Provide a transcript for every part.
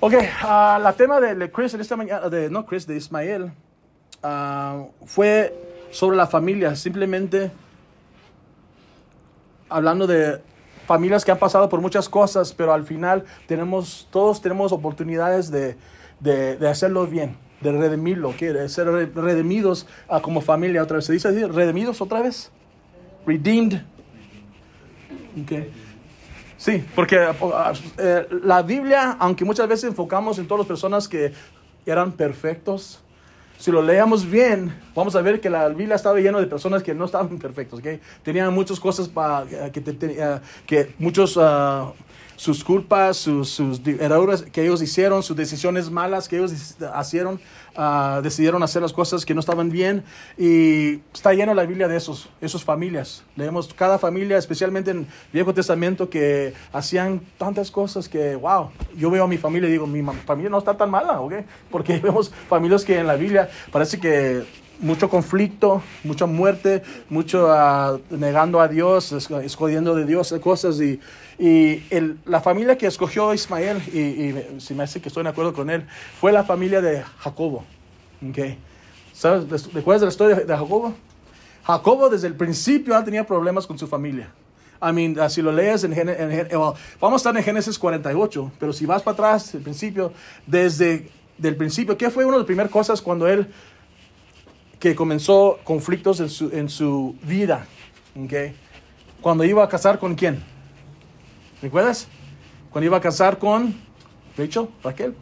Ok, ah, la tema de, de Chris en esta mañana, de, no Chris, de Ismael, ah, fue sobre la familia, simplemente hablando de familias que han pasado por muchas cosas, pero al final tenemos, todos tenemos oportunidades de, de, de hacerlo bien, de redimirlo, ¿ok? de ser re- redimidos ah, como familia otra vez. ¿Se dice así? ¿Redimidos otra vez? Redeemed. Ok. Sí, porque eh, la Biblia, aunque muchas veces enfocamos en todas las personas que eran perfectos, si lo leemos bien, vamos a ver que la Biblia estaba llena de personas que no estaban perfectos, ¿ok? Tenían muchas cosas para que, te- ah, que muchos ah, sus culpas, sus, sus errores que ellos hicieron, sus decisiones malas que ellos hicieron, ah, decidieron hacer las cosas que no estaban bien y está lleno la Biblia de esos, esos familias. Leemos cada familia, especialmente en Viejo Testamento, que hacían tantas cosas que, wow, yo veo a mi familia y digo, mi familia no está tan mala, ¿ok? Porque vemos familias que en la Biblia parece que mucho conflicto, mucha muerte, mucho ah, negando a Dios, es- escondiendo de Dios cosas y, y el- la familia que escogió Ismael, y, y si me hace que estoy de acuerdo con él, fue la familia de Jacobo. Okay. ¿Sabes? ¿Recuerdas la historia de Jacobo? Jacobo desde el principio ya tenía problemas con su familia. I mean, ah, si lo lees en, en Gen- well, vamos a estar en Génesis 48, pero si vas para atrás, el principio, desde el principio, ¿qué fue una de las primeras cosas cuando él que comenzó conflictos en su, en su vida? Okay. Cuando iba a casar con quién? ¿Recuerdas? Cuando iba a casar con Rachel, Raquel.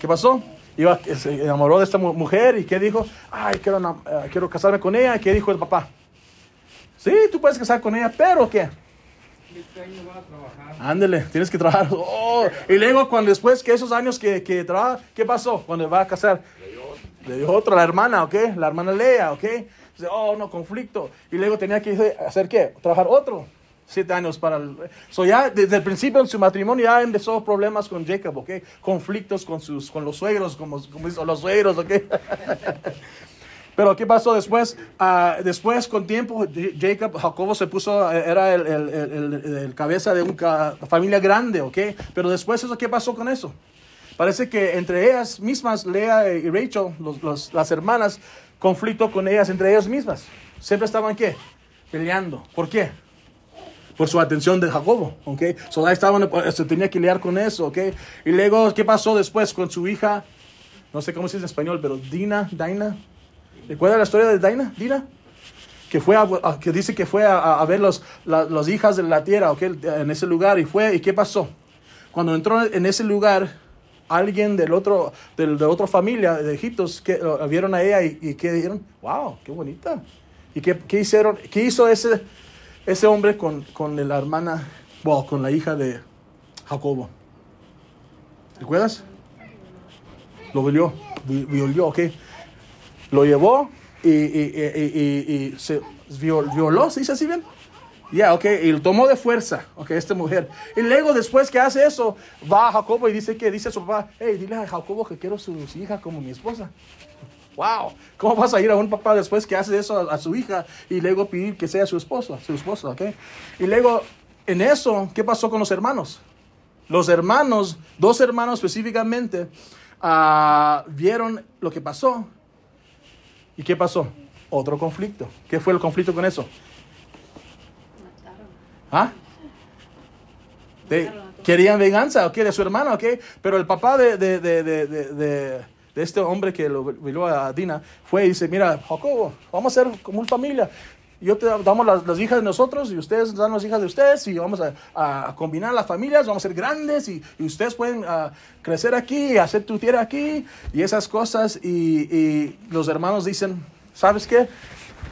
¿Qué pasó? Iba, se enamoró de esta mu- mujer y ¿qué dijo? Ay, quiero, eh, quiero casarme con ella. ¿Qué dijo el papá? Sí, tú puedes casar con ella, pero ¿qué? Ándele, tienes que trabajar. Oh, y luego, cuando después que esos años que, que trabaja, ¿qué pasó? Cuando va a casar, le dio otra, la hermana, ¿ok? La hermana Lea, ¿ok? Dice, oh, no, conflicto. Y luego tenía que hacer qué? Trabajar otro. Siete años para el... So ya desde el principio en su matrimonio ya empezó problemas con Jacob, ¿ok? Conflictos con, sus, con los suegros, como, como dicen los suegros, ¿ok? Pero ¿qué pasó después? Ah, después, con tiempo, Jacob, Jacobo se puso, eh, era el- el- el- el cabeza de una familia grande, ¿ok? Pero después, eso, ¿qué pasó con eso? Parece que entre ellas mismas, Lea y Rachel, los- los- las hermanas, conflicto con ellas, entre ellas mismas. Siempre estaban, ¿qué? Peleando. ¿Por qué? por su atención de Jacobo, ¿ok? So, ahí estaban, eh, se tenía que lidiar con eso, ¿ok? Y luego, ¿qué pasó después con su hija? No sé cómo se dice en español, pero Dina, Dina. ¿Recuerda la historia de Dina? Dina. Que fue a, que dice que fue a, a ver los, la- las hijas de la tierra, ¿ok? En ese lugar. Y fue, ¿y qué pasó? Cuando entró en ese lugar, alguien del otro, del, de otra familia de Egipto, que vieron a ella y, y ¿qué dijeron? ¡Wow! ¡Qué bonita! ¿Y qué, qué hicieron? ¿Qué hizo ese, ese hombre con, con la hermana, bueno, con la hija de Jacobo? ¿Recuerdas? Lo violó, vi- violó, ¿ok? Lo llevó y, se viol- violó, ¿se dice así bien? Ya, ok, y lo tomó de fuerza, ok, esta mujer. Y luego, después que hace eso, va a Jacobo y dice que dice a su papá, hey, dile a Jacobo que quiero su, hija como mi esposa. Wow, ¿cómo vas a ir a un papá después que hace eso a, a su hija y luego pedir que sea su esposa, su esposa, ok? Y luego, en eso, ¿qué pasó con los hermanos? Los hermanos, dos hermanos específicamente, ah, vieron lo que pasó. ¿Y qué pasó? Otro conflicto. ¿Qué fue el conflicto con eso? ¿Ah? Querían venganza, ¿ok? De su hermano, ¿ok? Pero el papá de, de- de este hombre que lo violó a Dina fue y dice, mira, Jacobo, vamos a ser como una familia. Yo te damos las, las hijas de nosotros y ustedes dan las hijas de ustedes y vamos a, a combinar las familias, vamos a ser grandes y, y ustedes pueden ah, crecer aquí, hacer tu tierra aquí y esas cosas. Y, y los hermanos dicen, ¿sabes qué?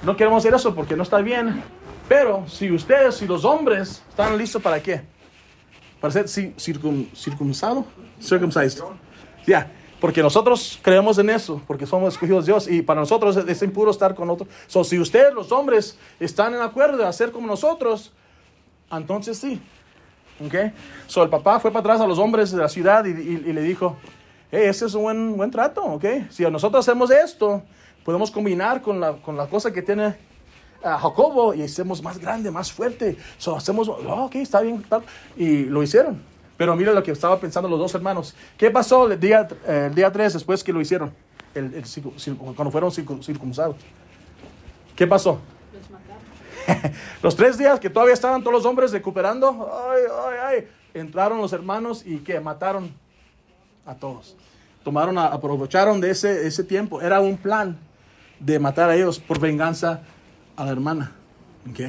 No queremos hacer eso porque no está bien. Pero si ustedes, si los hombres están listos para qué? Para ser ci- circun, circuncisado, circumcised. Ya, porque nosotros creemos en eso, porque somos escogidos de Dios y para nosotros es, impuro estar con otros. So, si ustedes, los hombres, están en acuerdo de hacer como nosotros, entonces sí. ¿Ok? So, el papá fue para atrás a los hombres de la ciudad y, y- y le dijo, hey, ese es un buen, buen trato, ¿ok? Si nosotros hacemos esto, podemos combinar con la, con la cosa que tiene a Jacobo y hacemos más grande, más fuerte. So, hacemos, oh, ok, está bien. tal. Y lo hicieron. Pero mira lo que estaban pensando los dos hermanos. ¿Qué pasó el día, el día 3 después que lo hicieron? El, el cuando fueron circu- circuncidados. ¿Qué pasó? Los mataron. Los tres días que todavía estaban todos los hombres recuperando, ay, ay, ay, entraron los hermanos y que mataron a todos. Tomaron, a- aprovecharon de ese, ese tiempo. Era un plan de matar a ellos por venganza a la hermana. ¿ok?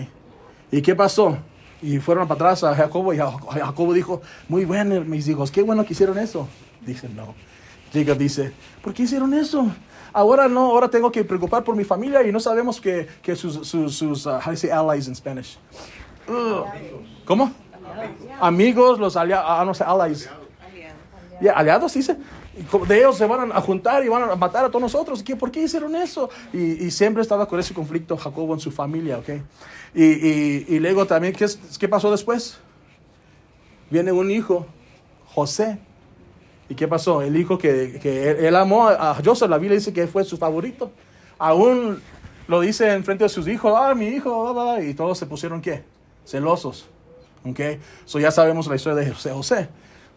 ¿Y qué pasó? Y fueron para atrás a Jacobo y Ja- Jacobo dijo, muy bueno, mis hijos, qué bueno que hicieron eso. Dicen, no. Jacob dice, ¿por qué hicieron eso? Ahora no, ahora tengo que preocupar por mi familia y no sabemos que, que sus, sus, sus uh, how do you say allies in Spanish? Ugh. ¿Cómo? Amigos, los aliados, ah, no sé, allies. Ya, aliados, dice. De ellos se van a juntar y van a matar a todos nosotros. ¿Qué, ¿Por qué hicieron eso? Y, y siempre estaba con ese conflicto Jacobo en su familia, ¿ok? Y, luego también, ¿qué, es- ¿qué pasó después? Viene un hijo, José. ¿Y qué pasó? El hijo que, él, amó a Joseph, la Biblia dice que fue su favorito. Aún lo dice en frente de sus hijos, ah, mi hijo, bla, bla, bla", y todos se pusieron, ¿qué? Celosos. ¿Ok? So ya sabemos la historia de José. José.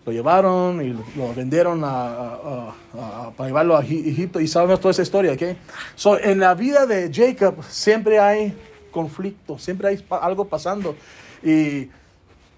Lo llevaron y lo, vendieron a, a- a- para llevarlo a Egip- Egipto y sabemos toda esa historia, ¿ok? So, en la vida de Jacob siempre hay conflicto, siempre hay algo pasando. Y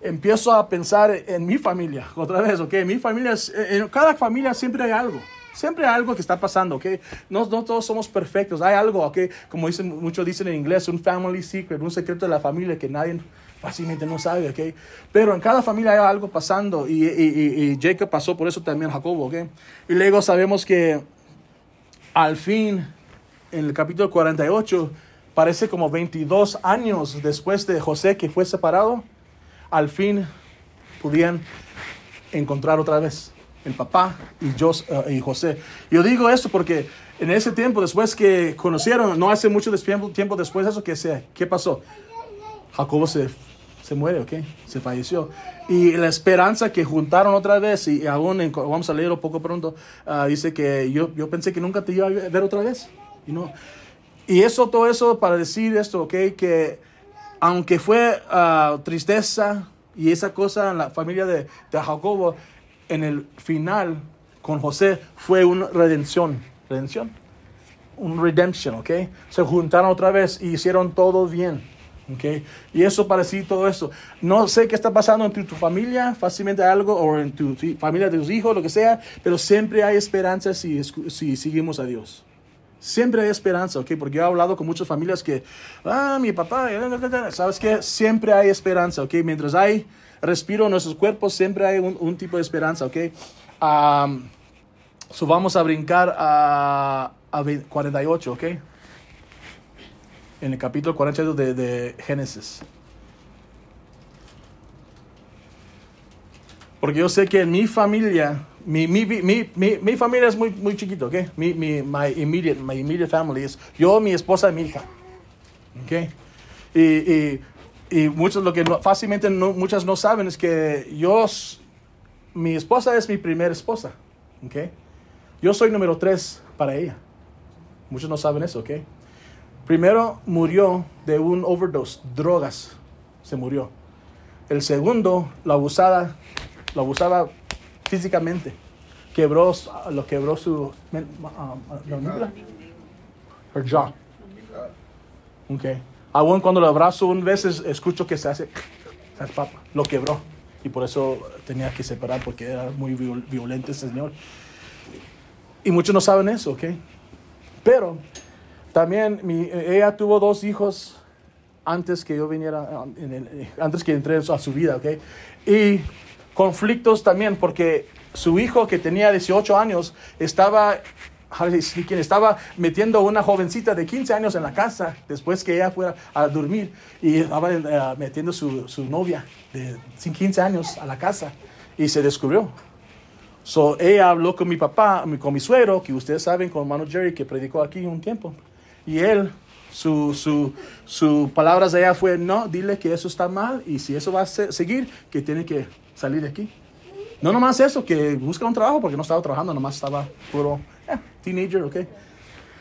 empiezo a pensar en mi familia, otra vez, ¿ok? Mi familia, es- en cada familia siempre hay algo. Siempre hay algo que está pasando, ¿ok? No, no todos somos perfectos. Hay algo, ¿ok? Como dicen, muchos dicen en inglés, un family secret, un secreto de la familia que nadie fácilmente no sabe, ¿ok? Pero en cada familia hay algo pasando y, y- y- y Jacob pasó por eso también Jacobo, ¿ok? Y luego sabemos que al fin, en el capítulo 48, parece como 22 años después de José que fue separado, al fin podían encontrar otra vez el papá y, Jos- eh, y José. Yo digo esto porque en ese tiempo, después que conocieron, no hace mucho tiempo, después de eso, que se, ¿qué pasó? Jacobo se, se muere, ¿ok? Se falleció. Y la esperanza que juntaron otra vez, y aún vamos a leerlo poco pronto, ah, dice que yo, yo pensé que nunca te iba a ver otra vez. Y, no. y eso, todo eso para decir esto, ¿ok? Que aunque fue ah, tristeza y esa cosa en la familia de, de Jacobo, en el final con José fue una redención. ¿Redención? Un redemption, ¿ok? Se juntaron otra vez y hicieron todo bien. ¿Ok? Y eso para sí, todo eso. No sé qué está pasando en tu, tu familia, fácilmente algo, o en tu, familia de tus hijos, lo que sea, pero siempre hay esperanza si, si seguimos a Dios. Siempre hay esperanza, ¿ok? Porque yo he hablado con muchas familias que, ah, mi papá, ¿sabes qué? Siempre hay esperanza, ¿ok? Mientras hay respiro en nuestros cuerpos, siempre hay un, un tipo de esperanza, ¿ok? Am, so vamos a brincar a, a ve- 48, ¿ok? En el capítulo 48 de, de Génesis. Porque yo sé que en mi familia, mi, mi, mi, mi, mi familia es muy, muy chiquito, ¿ok? Mi, mi, my, immediate, my immediate family es yo, mi esposa y mi hija, ¿ok? Y, y, y muchos, lo que fácilmente no, muchas no saben es que yo, mi esposa es mi primera esposa, ¿ok? Yo soy número tres para ella. Muchos no saben eso, ¿ok? Primero murió de un overdose, drogas, se murió. El segundo, la abusada, lo abusaba físicamente. Quebró, lo quebró su ah, la mandíbula. Her jaw. Okay. Aún cuando lo abrazo, un veces escucho que se hace, se papa. Lo quebró. Y por eso tenía que separar porque era muy viol- violento ese señor. Y muchos no saben eso, ¿ok? Pero también mi- ella tuvo dos hijos antes que yo viniera, antes que entré a su vida, ¿ok? Y conflictos también, porque su hijo que tenía 18 años estaba, quien estaba metiendo una jovencita de 15 años en la casa después que ella fuera a dormir y estaba eh, metiendo su, su novia de 15 años a la casa y se descubrió. So, ella habló con mi papá, con mi suegro, que ustedes saben, con hermano Jerry, que predicó aquí un tiempo. Y él, su, su, su palabras de ella fue, no, dile que eso está mal y si eso va a se- seguir, que tiene que salir de aquí. No nomás eso, que busca un trabajo, porque no estaba trabajando, nomás estaba puro eh, teenager, ¿ok?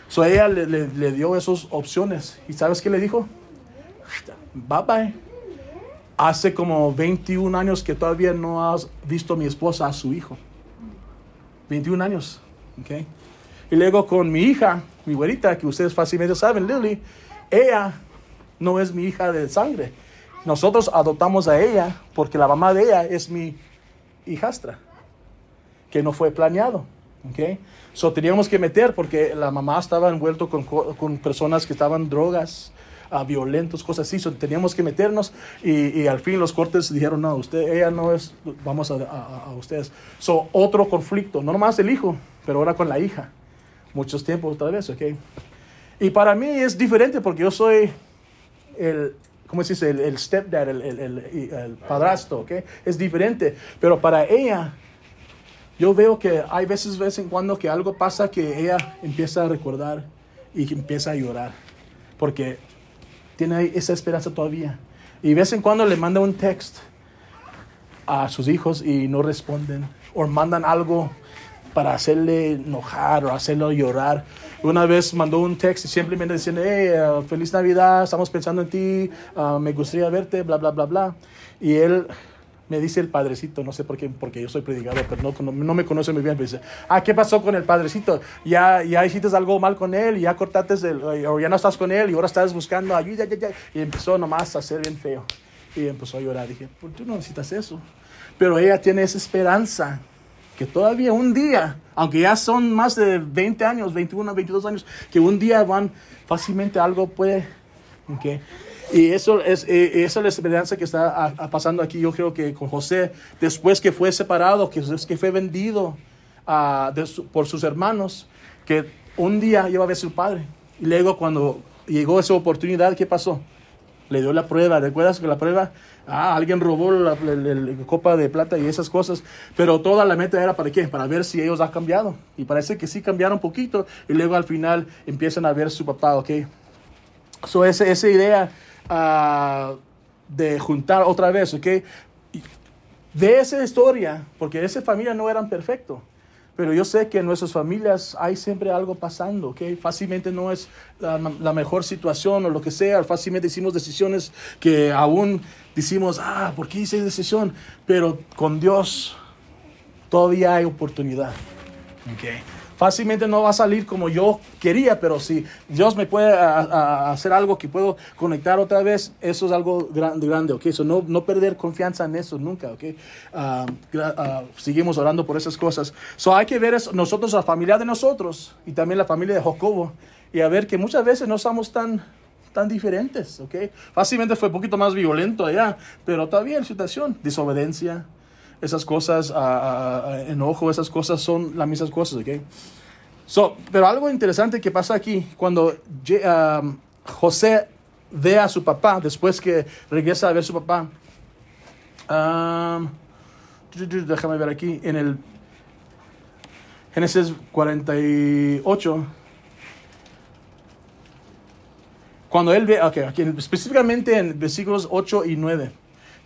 So ella le, le- dio esas opciones. ¿Y sabes qué le dijo? Bye bye. hace como 21 años que todavía no has visto mi esposa a su hijo. 21 años. ¿ok? Y luego con mi hija, mi güerita, que ustedes fácilmente saben, Lily, ella no es mi hija de sangre. Nosotros adoptamos a ella porque la mamá de ella es mi hijastra, que no fue planeado. ¿ok? So teníamos que meter porque la mamá estaba envuelto con, co- con personas que estaban drogas, ah, violentos, cosas así. So teníamos que meternos y, y al fin los cortes dijeron, no, usted, ella no es, vamos a, a- a ustedes. So otro conflicto, no nomás el hijo, pero ahora con la hija. Muchos tiempos otra vez, ¿ok? Y para mí es diferente porque yo soy el, ¿cómo se dice? El, stepdad, el, el, el- padrastro, ¿ok? Es diferente. Pero para ella, yo veo que hay veces, vez en cuando, que algo pasa que ella empieza a recordar y empieza a llorar. Porque tiene esa esperanza todavía. Y vez en cuando le manda un text a sus hijos y no responden. O mandan algo para hacerle enojar o hacerlo llorar. Una vez mandó un text y simplemente diciendo, hey, uh, feliz Navidad, estamos pensando en ti, uh, me gustaría verte, bla, bla, bla, bla. Y él me dice el padrecito, no sé por qué, porque yo soy predicador, pero no, cono- no me conoce muy bien, pero dice, ah, ¿qué pasó con el padrecito? Ya, ya hiciste algo mal con él, ya cortaste, el, o ya no estás con él, y ahora estás buscando ayuda, ya, ya. y empezó nomás a ser bien feo. Y empezó a llorar, dije, pues tú no necesitas eso. Pero ella tiene esa esperanza que todavía un día, aunque ya son más de 20 años, 21, 22 años, que un día van fácilmente algo puede, ¿ok? Y eso es, eh, esa es la esperanza que está pasando aquí. Yo creo que con José, después que fue separado, que, que fue vendido ah, por sus hermanos, que un día iba a ver a su padre. Y luego cuando llegó esa oportunidad, ¿qué pasó? Le dio la prueba. ¿Recuerdas que la prueba? Ah, alguien robó la, copa de plata y esas cosas. Pero toda la meta era para qué? Para ver si ellos han cambiado. Y parece que sí cambiaron un poquito. Y luego al final empiezan a ver su papá, ¿ok? So, esa, esa idea ah, de juntar otra vez, ¿ok? De esa historia, porque esa familia no eran perfectos. Pero yo sé que en nuestras familias hay siempre algo pasando, ¿ok? Fácilmente no es la, mejor situación o lo que sea. Fácilmente hicimos decisiones que aún decimos, ah, ¿por qué hice esa decisión? Pero con Dios todavía hay oportunidad, ¿ok? Fácilmente no va a salir como yo quería, pero si Dios me puede a- a- hacer algo que puedo conectar otra vez, eso es algo grande, grande ¿ok? So, no, no perder confianza en eso nunca, ¿ok? Ah, ah, seguimos orando por esas cosas. So, hay que ver eso, nosotros, la familia de nosotros y también la familia de Jacobo, y a ver que muchas veces no somos tan tan diferentes, ¿ok? Fácilmente fue un poquito más violento allá, pero todavía la situación, desobediencia, esas cosas, enojo, esas cosas son las mismas cosas, ¿ok? So, pero algo interesante que pasa aquí, cuando um, José ve a su papá, después que regresa a ver a su papá, um, déjame ver aquí, en el Génesis 48, cuando él ve, ok, aquí, específicamente en versículos 8 y 9,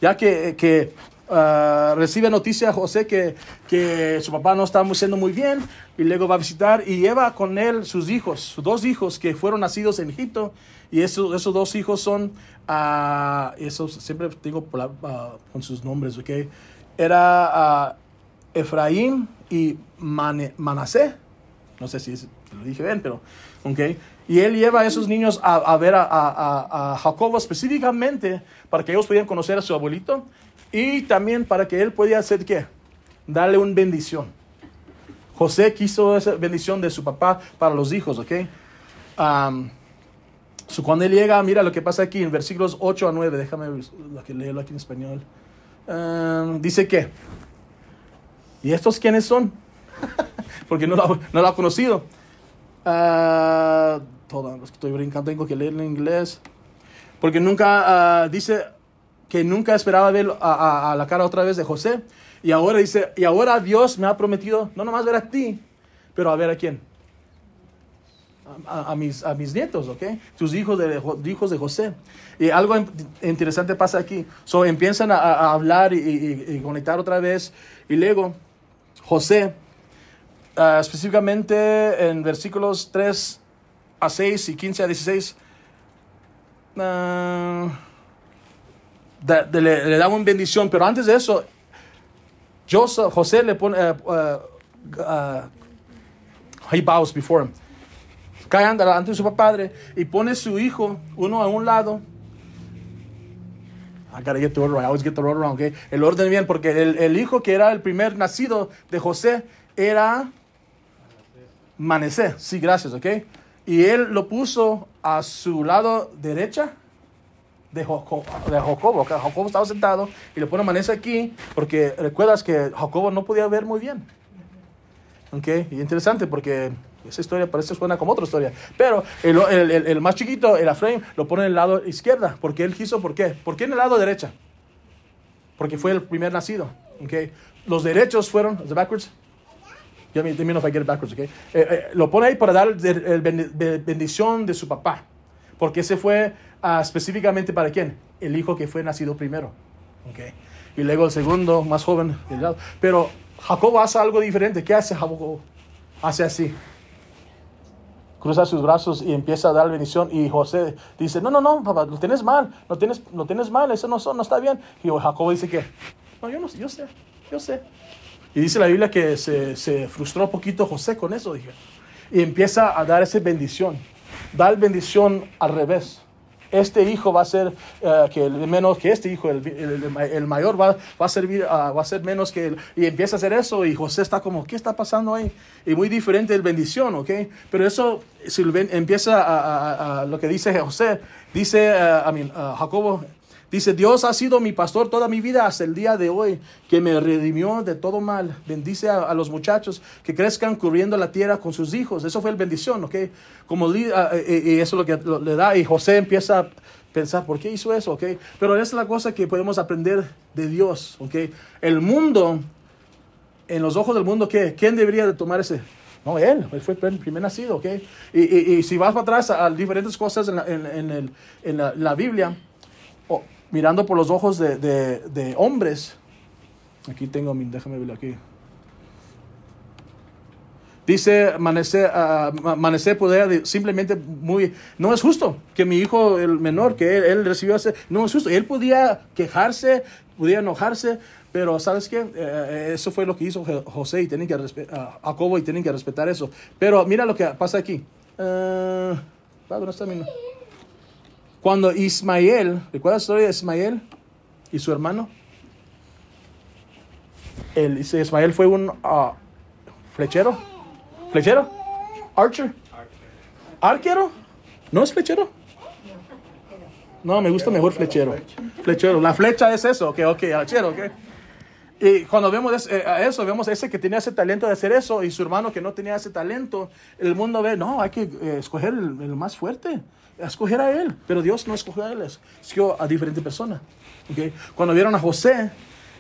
ya que, que ah, recibe noticia José que, que su papá no está siendo muy bien y luego va a visitar y lleva con él sus hijos, sus dos hijos que fueron nacidos en Egipto y esos, esos dos hijos son, ah, esos siempre digo ah, con sus nombres, ok, era Efraín y Mane- Manasé, no sé si lo dije bien, pero, ok. Y él lleva a esos niños a, ver a, a- a- Jacobo específicamente para que ellos pudieran conocer a su abuelito y también para que él pudiera hacer qué? Darle una bendición. José quiso esa bendición de su papá para los hijos, ok. Cuando él llega, mira lo que pasa aquí en versículos 8 a 9, déjame leerlo aquí en español. Dice que, ¿y estos quiénes son? Porque no lo, no lo ha conocido. Ah, toda, estoy brincando, tengo que leerlo en inglés. Porque nunca, ah, dice que nunca esperaba ver a, a- a la cara otra vez de José. Y ahora dice, y ahora Dios me ha prometido, no nomás ver a ti, pero a ver a quién. A, a- mis, a mis nietos, ¿ok? Tus hijos de, Jo- hijos de José. Y algo in- interesante pasa aquí. So, empiezan a, a hablar y, y- y conectar otra vez. Y luego, José, ah, específicamente en versículos 3 a 6 y 15 a 16, ah, le, le da bendición, pero antes de eso, José le pone, uh, he bows before him. Cae ante ante su padre y pone su hijo, uno a un lado. I gotta get the order right. I always get the order wrong, okay? El orden bien, porque el hijo que era el primer nacido de José era Manasés. Sí, gracias, ok. Y él lo puso a su lado derecha de Jacobo. De Jacobo. Jacobo estaba sentado y le pone Manasés aquí porque recuerdas que Jacobo no podía ver muy bien. Ok, y interesante porque esa historia parece suena como otra historia. Pero el, el- el- el más chiquito, el Efraín, lo pone en el lado izquierda. Porque él quiso, ¿por qué? ¿Por qué en el lado derecha? Porque fue el primer nacido. Ok, los derechos fueron, ¿is it backwards? Let me, let me know if I get backwards, okay? Eh, eh, lo pone ahí para dar el, el bendi- be- bendición de su papá. Porque ese fue ah, específicamente para quién? El hijo que fue nacido primero. Okay. Y luego el segundo, más joven. Pero Jacobo hace algo diferente. ¿Qué hace Jacobo? Hace así. Cruza sus brazos y empieza a dar bendición. Y José dice, no, no, no, papá, lo tienes mal. Lo tienes, lo tienes mal. Eso no, no está bien. Y Jacobo dice que, no, yo no yo sé, yo sé. Y dice la Biblia que se, frustró un poquito José con eso, dije. Y empieza a dar esa bendición. Dar bendición al revés. Este hijo va a ser eh, que el menos que este hijo, el, el- mayor va, va a servir, ah, va a ser menos que él. Y empieza a hacer eso y José está como, ¿qué está pasando ahí? Y muy diferente el bendición, ¿ok? Pero eso, si ven- empieza a, lo que dice José, dice, eh, I mean, ah, Jacobo, Dice, Dios ha sido mi pastor toda mi vida hasta el día de hoy, que me redimió de todo mal. Bendice a, los muchachos que crezcan cubriendo la tierra con sus hijos. Eso fue el bendición, ¿ok? Como li- ah, eh, y eso es lo que le da. Y José empieza a pensar, ¿por qué hizo eso? ¿ok? Pero esa es la cosa que podemos aprender de Dios, ¿ok? El mundo, en los ojos del mundo, ¿qué? ¿quién debería de tomar ese? No, él, él fue el primer nacido, ¿ok? Y, y- y si vas para atrás a, diferentes cosas en la, en- el- en la- Biblia, mirando por los ojos de, de- de hombres. Aquí tengo mi, déjame verlo aquí. Dice Manasé, ah, Ma- Manasé podía de- simplemente muy, no es justo que mi hijo, el menor, que él, él recibió ese, no es justo. Él podía quejarse, podía enojarse, pero ¿sabes qué? Eh, eso fue lo que hizo José y tienen que respe- ah, Jacobo y tienen que respetar eso. Pero mira lo que pasa aquí. Ah, ¿Dónde está mi- cuando Ismael, ¿recuerdas la historia de Ismael y su hermano? El, Ismael fue un ah, flechero. ¿Flechero? ¿Archer? ¿Arquero? ¿No es flechero? No, me gusta mejor flechero. Flechero. La flecha es eso, ok, ok, archero, ok. Y cuando vemos eh, a eso, vemos ese que tenía ese talento de hacer eso y su hermano que no tenía ese talento, el mundo ve, no, hay que eh, escoger el, más fuerte, escoger a él, pero Dios no escogió a él, escogió a diferente persona. ¿ok? Cuando vieron a José,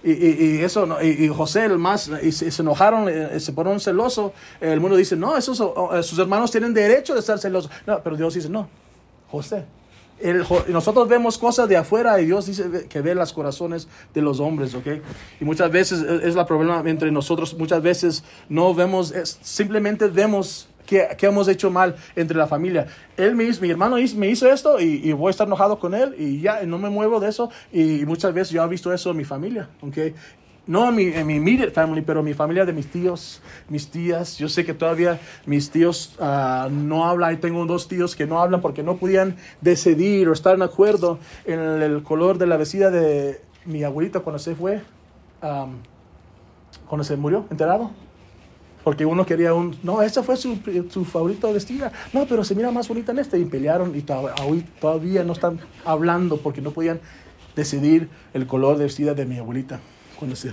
y, y- y eso, y, y José el más, y se, se enojaron, eh, se ponieron celoso, el mundo dice, no, esos, sus hermanos tienen derecho de estar celosos. No, pero Dios dice, no, José. El nosotros vemos cosas de afuera y Dios dice que ve los corazones de los hombres, ¿ok? Y muchas veces es, es la problema entre nosotros, muchas veces no vemos, es- simplemente vemos que, que hemos hecho mal entre la familia. Él me hizo, mi hermano me hizo esto y, y voy a estar enojado con él y ya, no me muevo de eso. Y muchas veces yo he visto eso en mi familia, ¿ok? No mi, en mi immediate family, pero mi familia de mis tíos, mis tías. Yo sé que todavía mis tíos ah, no hablan. Y tengo dos tíos que no hablan porque no podían decidir o estar en acuerdo en el, color de la vestida de mi abuelita cuando se fue, am, cuando se murió, enterado. Porque uno quería un, no, esa fue su, su favorita vestida. No, pero se mira más bonita en este. Y pelearon y hoy todavía no están hablando porque no podían decidir el color de vestida de mi abuelita cuando, se,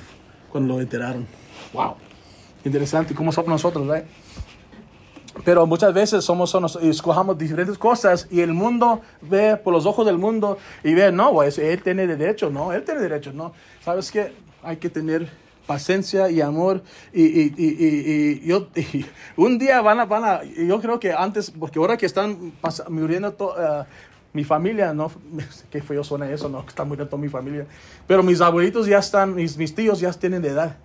cuando lo enteraron. Wow. Interesante cómo somos nosotros, ¿verdad? Pero muchas veces somos, somos escojamos diferentes cosas y el mundo ve por los ojos del mundo y ve, no, pues, él tiene derecho, no, él tiene derecho, no. ¿Sabes qué? Hay que tener paciencia y amor y, y, y, y- yo, un día van a, van a, yo creo que antes, porque ahora que están pas- muriendo to- eh, mi familia, no, qué feo suena eso, no, está muriendo toda mi familia, pero mis abuelitos ya están, mis, mis tíos ya tienen de edad.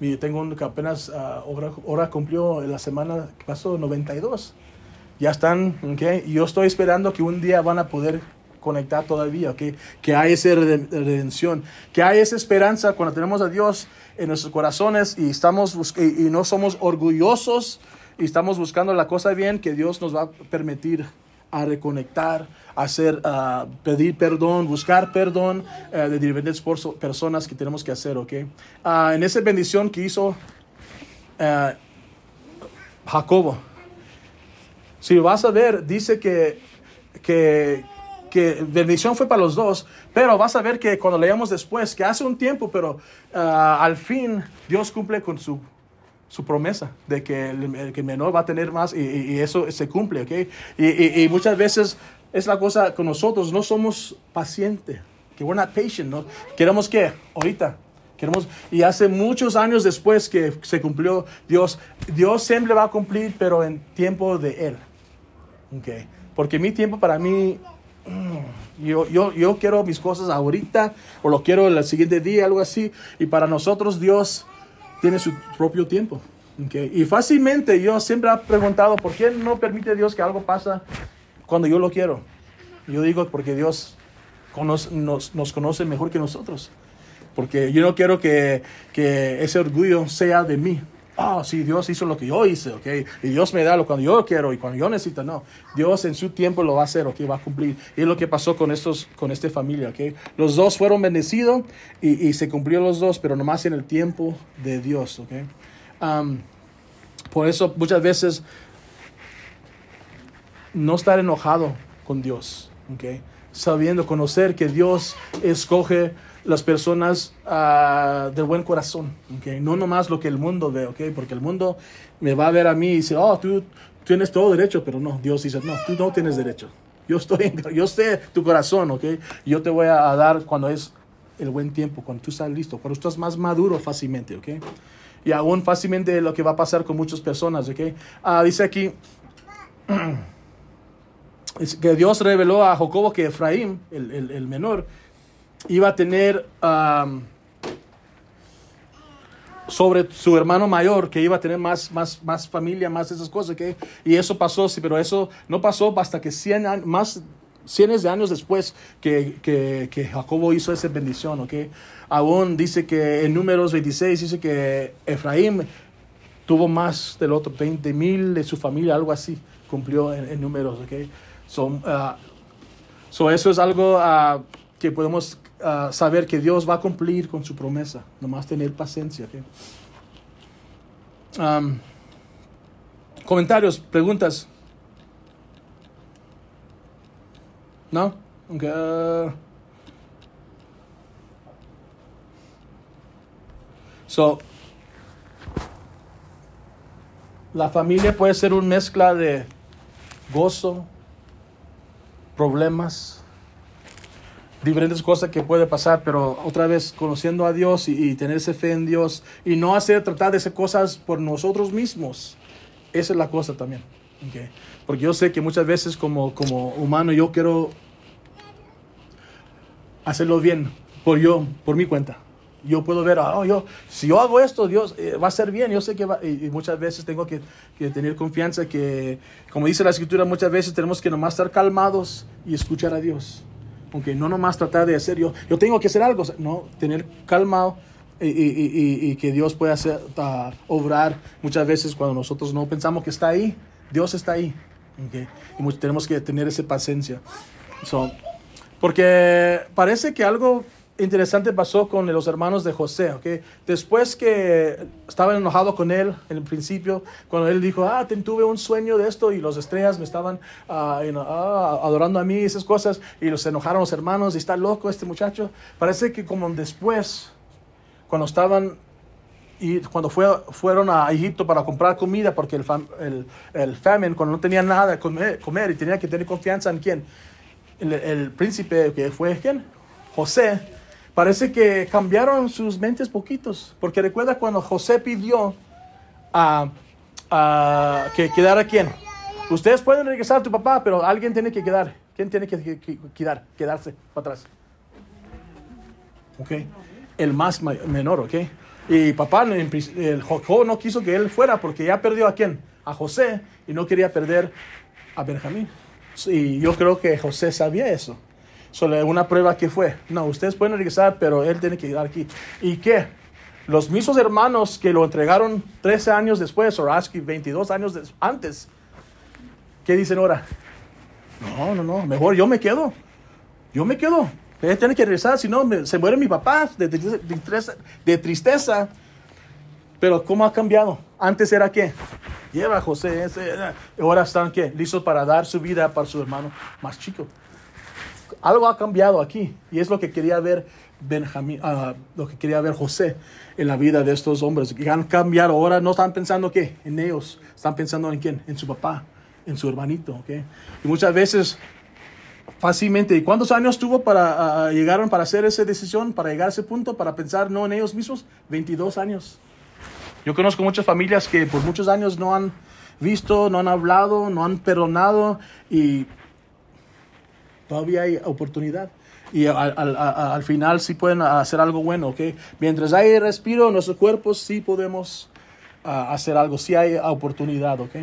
Mi- tengo uno que apenas ah, ahora, ahora cumplió la semana que pasó 92. Ya están, ¿ok? Y yo estoy esperando que un día van a poder conectar todavía, ¿ok? Que hay esa reden- redención, que hay esa esperanza cuando tenemos a Dios en nuestros corazones y, estamos y, y no somos orgullosos y estamos buscando la cosa bien, que Dios nos va a permitir a reconectar, a hacer, a pedir perdón, buscar perdón eh, de diferentes personas que tenemos que hacer, ¿ok? Ah, en esa bendición que hizo eh, Jacobo, si vas a ver, dice que, que, que bendición fue para los dos, pero vas a ver que cuando leemos después, que hace un tiempo, pero ah, al fin Dios cumple con su, su promesa de que el, el que menor va a tener más y, eso se cumple, ¿ok? Y, y- muchas veces es la cosa con nosotros, no somos pacientes, que we're not patient, ¿no? Queremos que ahorita. Queremos, y hace muchos años después que se cumplió Dios, Dios siempre va a cumplir, pero en tiempo de Él. Okay. Porque mi tiempo para mí, mm, yo, yo, yo quiero mis cosas ahorita o lo quiero el siguiente día, algo así. Y para nosotros Dios tiene su propio tiempo. Y fácilmente yo siempre he preguntado, ¿por qué no permite Dios que algo pasa cuando yo lo quiero? Yo digo, porque Dios conoce- nos, nos conoce mejor que nosotros. Porque yo no quiero que, que ese orgullo sea de mí. Ah, sí, Dios hizo lo que yo hice, ¿ok? Y Dios me da lo cuando yo quiero y cuando yo necesito. No, Dios en su tiempo lo va a hacer, ¿ok? Va a cumplir. Y es lo que pasó con, estos, con esta familia, ¿ok? Los dos fueron bendecidos y, y se cumplió los dos, pero nomás en el tiempo de Dios, ¿ok? Am, por eso muchas veces no estar enojado con Dios, ¿ok? Sabiendo, conocer que Dios escoge las personas ah, de buen corazón, ¿ok? No nomás lo que el mundo ve, ¿ok? Porque el mundo me va a ver a mí y dice, oh, tú tienes todo derecho, pero no, Dios dice, no, tú no tienes derecho. Yo estoy, yo sé tu corazón, ¿ok? Yo te voy a dar cuando es el buen tiempo, cuando tú estás listo, cuando estás más maduro fácilmente, ¿ok? Y aún fácilmente lo que va a pasar con muchas personas, ¿ok? Ah, dice aquí, que Dios reveló a Jacobo que Efraín, el, el- menor, iba a tener sobre su hermano mayor, que iba a tener más, más, más familia, más esas cosas. ¿ok? Y eso pasó, sí, pero eso no pasó hasta que 100 años, más cientos de años después que, que, que Jacobo hizo esa bendición. ¿ok? Aún dice que en números 26 dice que Efraín tuvo más del otro, 20 mil de su familia, algo así, cumplió en, en números, ¿ok? So, ah, so eso es algo ah, que podemos ah, saber que Dios va a cumplir con su promesa, nomás tener paciencia, ¿ok? Am, comentarios, preguntas. ¿No? Ok, ah. so, la familia puede ser una mezcla de gozo, problemas, diferentes cosas que puede pasar, pero otra vez conociendo a Dios y, y tener esa fe en Dios y no hacer tratar de hacer cosas por nosotros mismos. Esa es la cosa también. Porque yo sé que muchas veces como, como humano yo quiero hacerlo bien por yo, por mi cuenta. Yo puedo ver, oh, yo, si yo hago esto, Dios eh, va a ser bien. Yo sé que va, y, y muchas veces tengo que, que tener confianza que, como dice la escritura, muchas veces tenemos que nomás estar calmados y escuchar a Dios. Aunque no nomás tratar de hacer yo, yo tengo que hacer algo, no, tener calmado y, y- y- que Dios pueda hacer, obrar muchas veces cuando nosotros no pensamos que está ahí, Dios está ahí. ok. Y tenemos que tener esa paciencia. So, porque parece que algo interesante pasó con los hermanos de José, ¿ok? Después que estaban enojados con él en el principio, cuando él dijo, ah, tuve un sueño de esto y las estrellas me estaban ah, you know, adorando a mí, esas cosas, y los enojaron los hermanos, y está loco este muchacho. Parece que como después, cuando estaban y cuando fue, fueron a Egipto para comprar comida, porque el, fam- el, el famine, cuando no tenía nada de comer, comer y tenía que tener confianza en quién, el, el príncipe que fue quién, José, parece que cambiaron sus mentes poquitos, porque recuerda cuando José pidió a, a que quedara quién. Ustedes pueden regresar a tu papá, pero alguien tiene que quedar. ¿Quién tiene que, que- que quedar? Quedarse para atrás. ¿ok? El más menor, ¿ok? Y papá, el Jacob no quiso que él fuera porque ya perdió a quién? A José y no quería perder a Benjamín. Y yo creo que José sabía eso. Solo una prueba que fue. No, ustedes pueden regresar, pero él tiene que quedar aquí. ¿Y qué? Los mismos hermanos que lo entregaron 13 años después, o Aski 22 años antes, ¿qué dicen ahora? No, no, no, mejor yo me quedo. Yo me quedo. Él tiene que regresar, si no, se muere mi papá de, tristeza- de tristeza. Pero ¿cómo ha cambiado? Antes era qué? Lleva José, ahora están qué? Listos para dar su vida para su hermano más chico. Algo ha cambiado aquí y es lo que quería ver Benjamín, ah, lo que quería ver José en la vida de estos hombres. Que han cambiado ahora, no están pensando qué, en ellos, están pensando en quién, en su papá, en su hermanito, ¿ok? Y muchas veces fácilmente. ¿Y cuántos años tuvo para ah, llegaron para hacer esa decisión, para llegar a ese punto, para pensar no en ellos mismos? 22 años. Yo conozco muchas familias que por muchos años no han visto, no han hablado, no han perdonado y todavía hay oportunidad. Y al, al- a- al final sí pueden hacer algo bueno, ¿ok? Mientras hay respiro en nuestros cuerpos, sí podemos ah, hacer algo, sí hay oportunidad, ¿ok?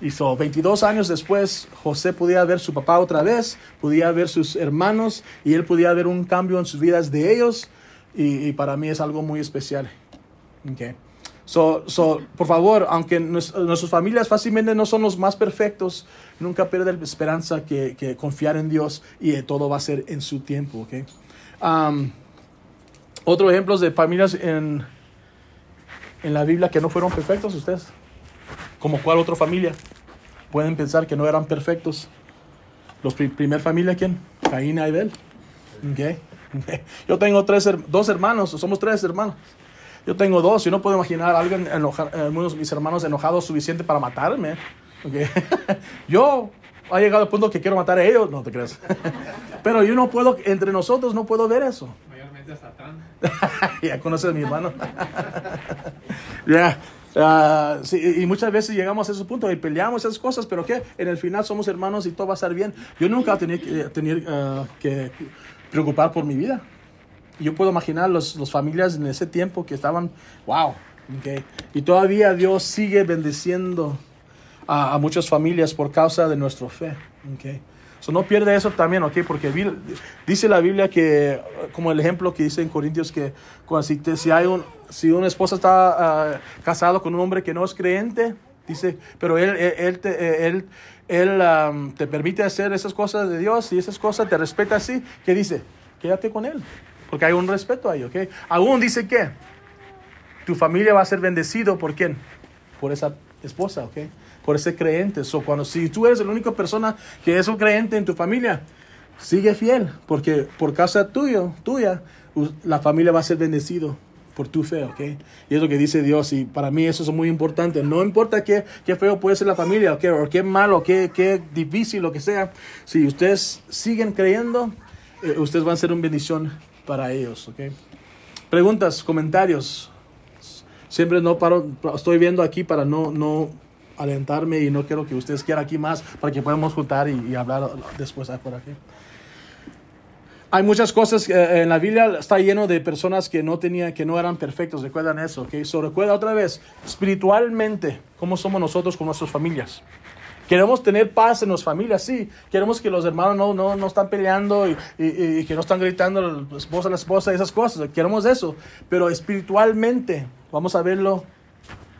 Y so, 22 años después, José podía ver su papá otra vez, podía ver sus hermanos y él podía ver un cambio en sus vidas de ellos. Y, y para mí es algo muy especial. Okay. So, so, por favor, aunque nues- nuestras familias fácilmente no son los más perfectos, nunca pierdan la esperanza que, que confiar en Dios y todo va a ser en su tiempo. Okay. Um, otros ejemplos de familias en, en la Biblia que no fueron perfectos, ustedes. ¿Como cuál otra familia? Pueden pensar que no eran perfectos. Los pri- primer familia, ¿quién? Caín y Abel. Okay. Yo tengo tres, dos hermanos, somos tres hermanos. Yo tengo dos, y no puedo imaginar a alguien enojar, eh, algunos de mis hermanos enojados suficiente para matarme. ¿ok? Yo ha llegado al punto que quiero matar a ellos, no te creas. Pero yo no puedo, entre nosotros no puedo ver eso. Mayormente a Satán. ya conoces a mi hermano. Ya. ah, sí, y muchas veces llegamos a ese punto y peleamos esas cosas, pero que en el final somos hermanos y todo va a estar bien. Yo nunca tenía que, tener, ah, que preocupar por mi vida. Yo puedo imaginar las los familias en ese tiempo que estaban, wow, ok. y todavía Dios sigue bendiciendo a, a muchas familias por causa de nuestra fe. ok. So, no pierde eso también, ¿ok? Porque dice la Biblia que, como el ejemplo que dice en Corintios, que si, te- si, hay un, si una esposa está ah, casado con un hombre que no es creyente, dice, pero él, él, él te, él, él, am, te permite hacer esas cosas de Dios y esas cosas te respeta así, ¿qué dice? Quédate con él, porque hay un respeto ahí, ¿ok? Aún dice que tu familia va a ser bendecido por quién? Por esa esposa, ¿ok? Por ese creyente. So, cuando, si tú eres la única persona que es un creyente en tu familia, sigue fiel, porque por causa tuyo, tuya, la familia va a ser bendecido por tu fe, ¿ok? Y es lo que dice Dios, y para mí eso es muy importante. No importa qué, qué feo puede ser la familia, ¿ok? O qué malo, qué, qué difícil, lo que sea. Si ustedes siguen creyendo, eh, ustedes van a ser una bendición para ellos, ¿ok? Preguntas, comentarios. Siempre no paro, estoy viendo aquí para no, no alentarme y no quiero que ustedes quieran aquí más para que podamos juntar y, y hablar después afuera aquí. Hay muchas cosas eh, en la Biblia está lleno de personas que no tenían, que no eran perfectos. Recuerdan eso, ¿ok? So, recuerda otra vez, espiritualmente, cómo somos nosotros con nuestras familias. Queremos tener paz en nuestras familias, sí. Queremos que los hermanos no, no, no están peleando y, y- y que no están gritando la esposa a la esposa y esas cosas. Queremos eso. Pero espiritualmente, vamos a verlo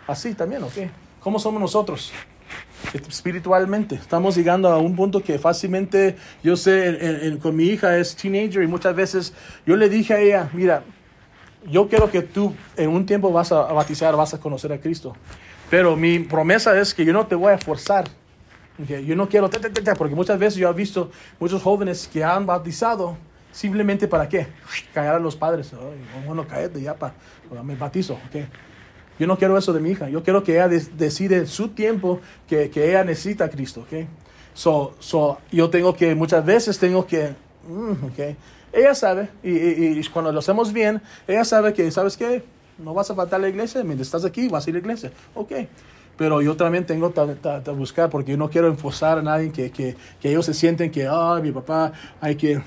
así también, ¿ok? ¿Cómo somos nosotros? Espiritualmente. Estamos llegando a un punto que fácilmente, yo sé, en- en- con mi hija es teenager y muchas veces yo le dije a ella, mira, yo quiero que tú en un tiempo vas a, a bautizar, vas a conocer a Cristo. Pero mi promesa es que yo no te voy a forzar. Ok, Yo no quiero, ta, ta, ta, porque muchas veces yo he visto muchos jóvenes que han bautizado simplemente para qué? Callar a los padres. Ay, bueno, cállate ya, pa, me bautizo. ok. Yo no quiero eso de mi hija. Yo quiero que ella decide su tiempo que, que ella necesita a Cristo. ok. So, so, yo tengo que, muchas veces tengo que, mm, ok. Ella sabe, y, y- y cuando lo hacemos bien, ella sabe que, ¿sabes qué? No vas a faltar a la iglesia, mientras estás aquí vas a ir a la iglesia. Ok. Pero yo también tengo que buscar, porque yo no quiero enforzar a nadie que, que, que ellos se sienten que, ah, mi papá, hay que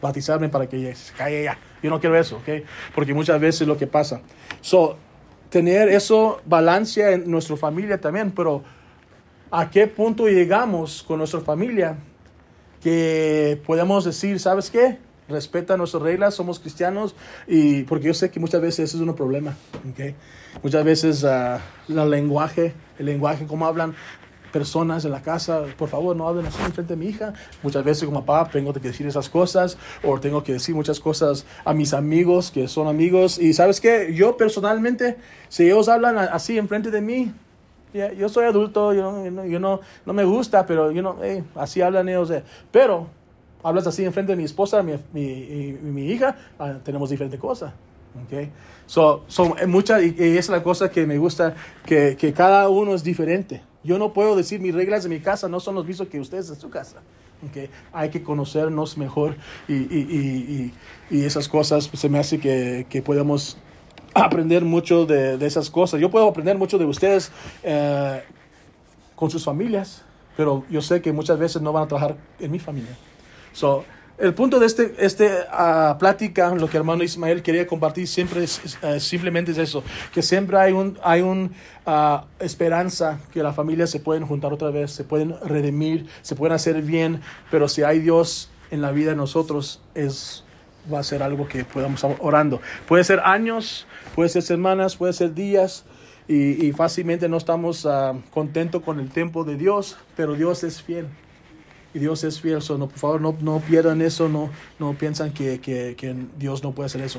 bautizarme para que se calle ya. Yo no quiero eso, ¿ok? Porque muchas veces lo que pasa. So, tener eso, balancia en nuestra familia también, pero ¿a qué punto llegamos con nuestra familia? que podamos decir, ¿sabes qué? Respeta nuestras reglas, somos cristianos y porque yo sé que muchas veces eso es un problema, ¿ok? Muchas veces ah, el lenguaje, el lenguaje, cómo hablan personas en la casa, por favor no hablen así en frente de mi hija. Muchas veces como papá tengo que decir esas cosas o tengo que decir muchas cosas a mis amigos que son amigos y sabes qué, yo personalmente, si ellos hablan a- así en frente de mí, yo soy adulto, yo, no, yo no, no me gusta, pero yo no, eh, así hablan ellos. Pero hablas así en frente de mi esposa, mi, mi, mi hija, ah, tenemos diferente cosa. Okay? So, so, eh, mucha, y, y es la cosa que me gusta, que, que cada uno es diferente. Yo no puedo decir mis reglas de mi casa no son los mismos que ustedes de su casa. Okay? Hay que conocernos mejor y, y, y esas cosas pues, se me hace que, que podamos aprender mucho de, de esas cosas. Yo puedo aprender mucho de ustedes eh, con sus familias, pero yo sé que muchas veces no van a trabajar en mi familia. So, el punto de este, este ah, plática, lo que hermano Ismael quería compartir siempre es, eh, simplemente es eso, que siempre hay un, hay un ah, esperanza que las familias se pueden juntar otra vez, se pueden redimir, se pueden hacer bien, pero si hay Dios en la vida de nosotros es va a ser algo que podamos orando. Puede ser años, puede ser semanas, puede ser días. Y, y fácilmente no estamos ah, contentos con el tiempo de Dios, pero Dios es fiel. Y Dios es fiel. So, no, por favor, no, no pierdan eso, no, no piensan que, que, que Dios no puede hacer eso.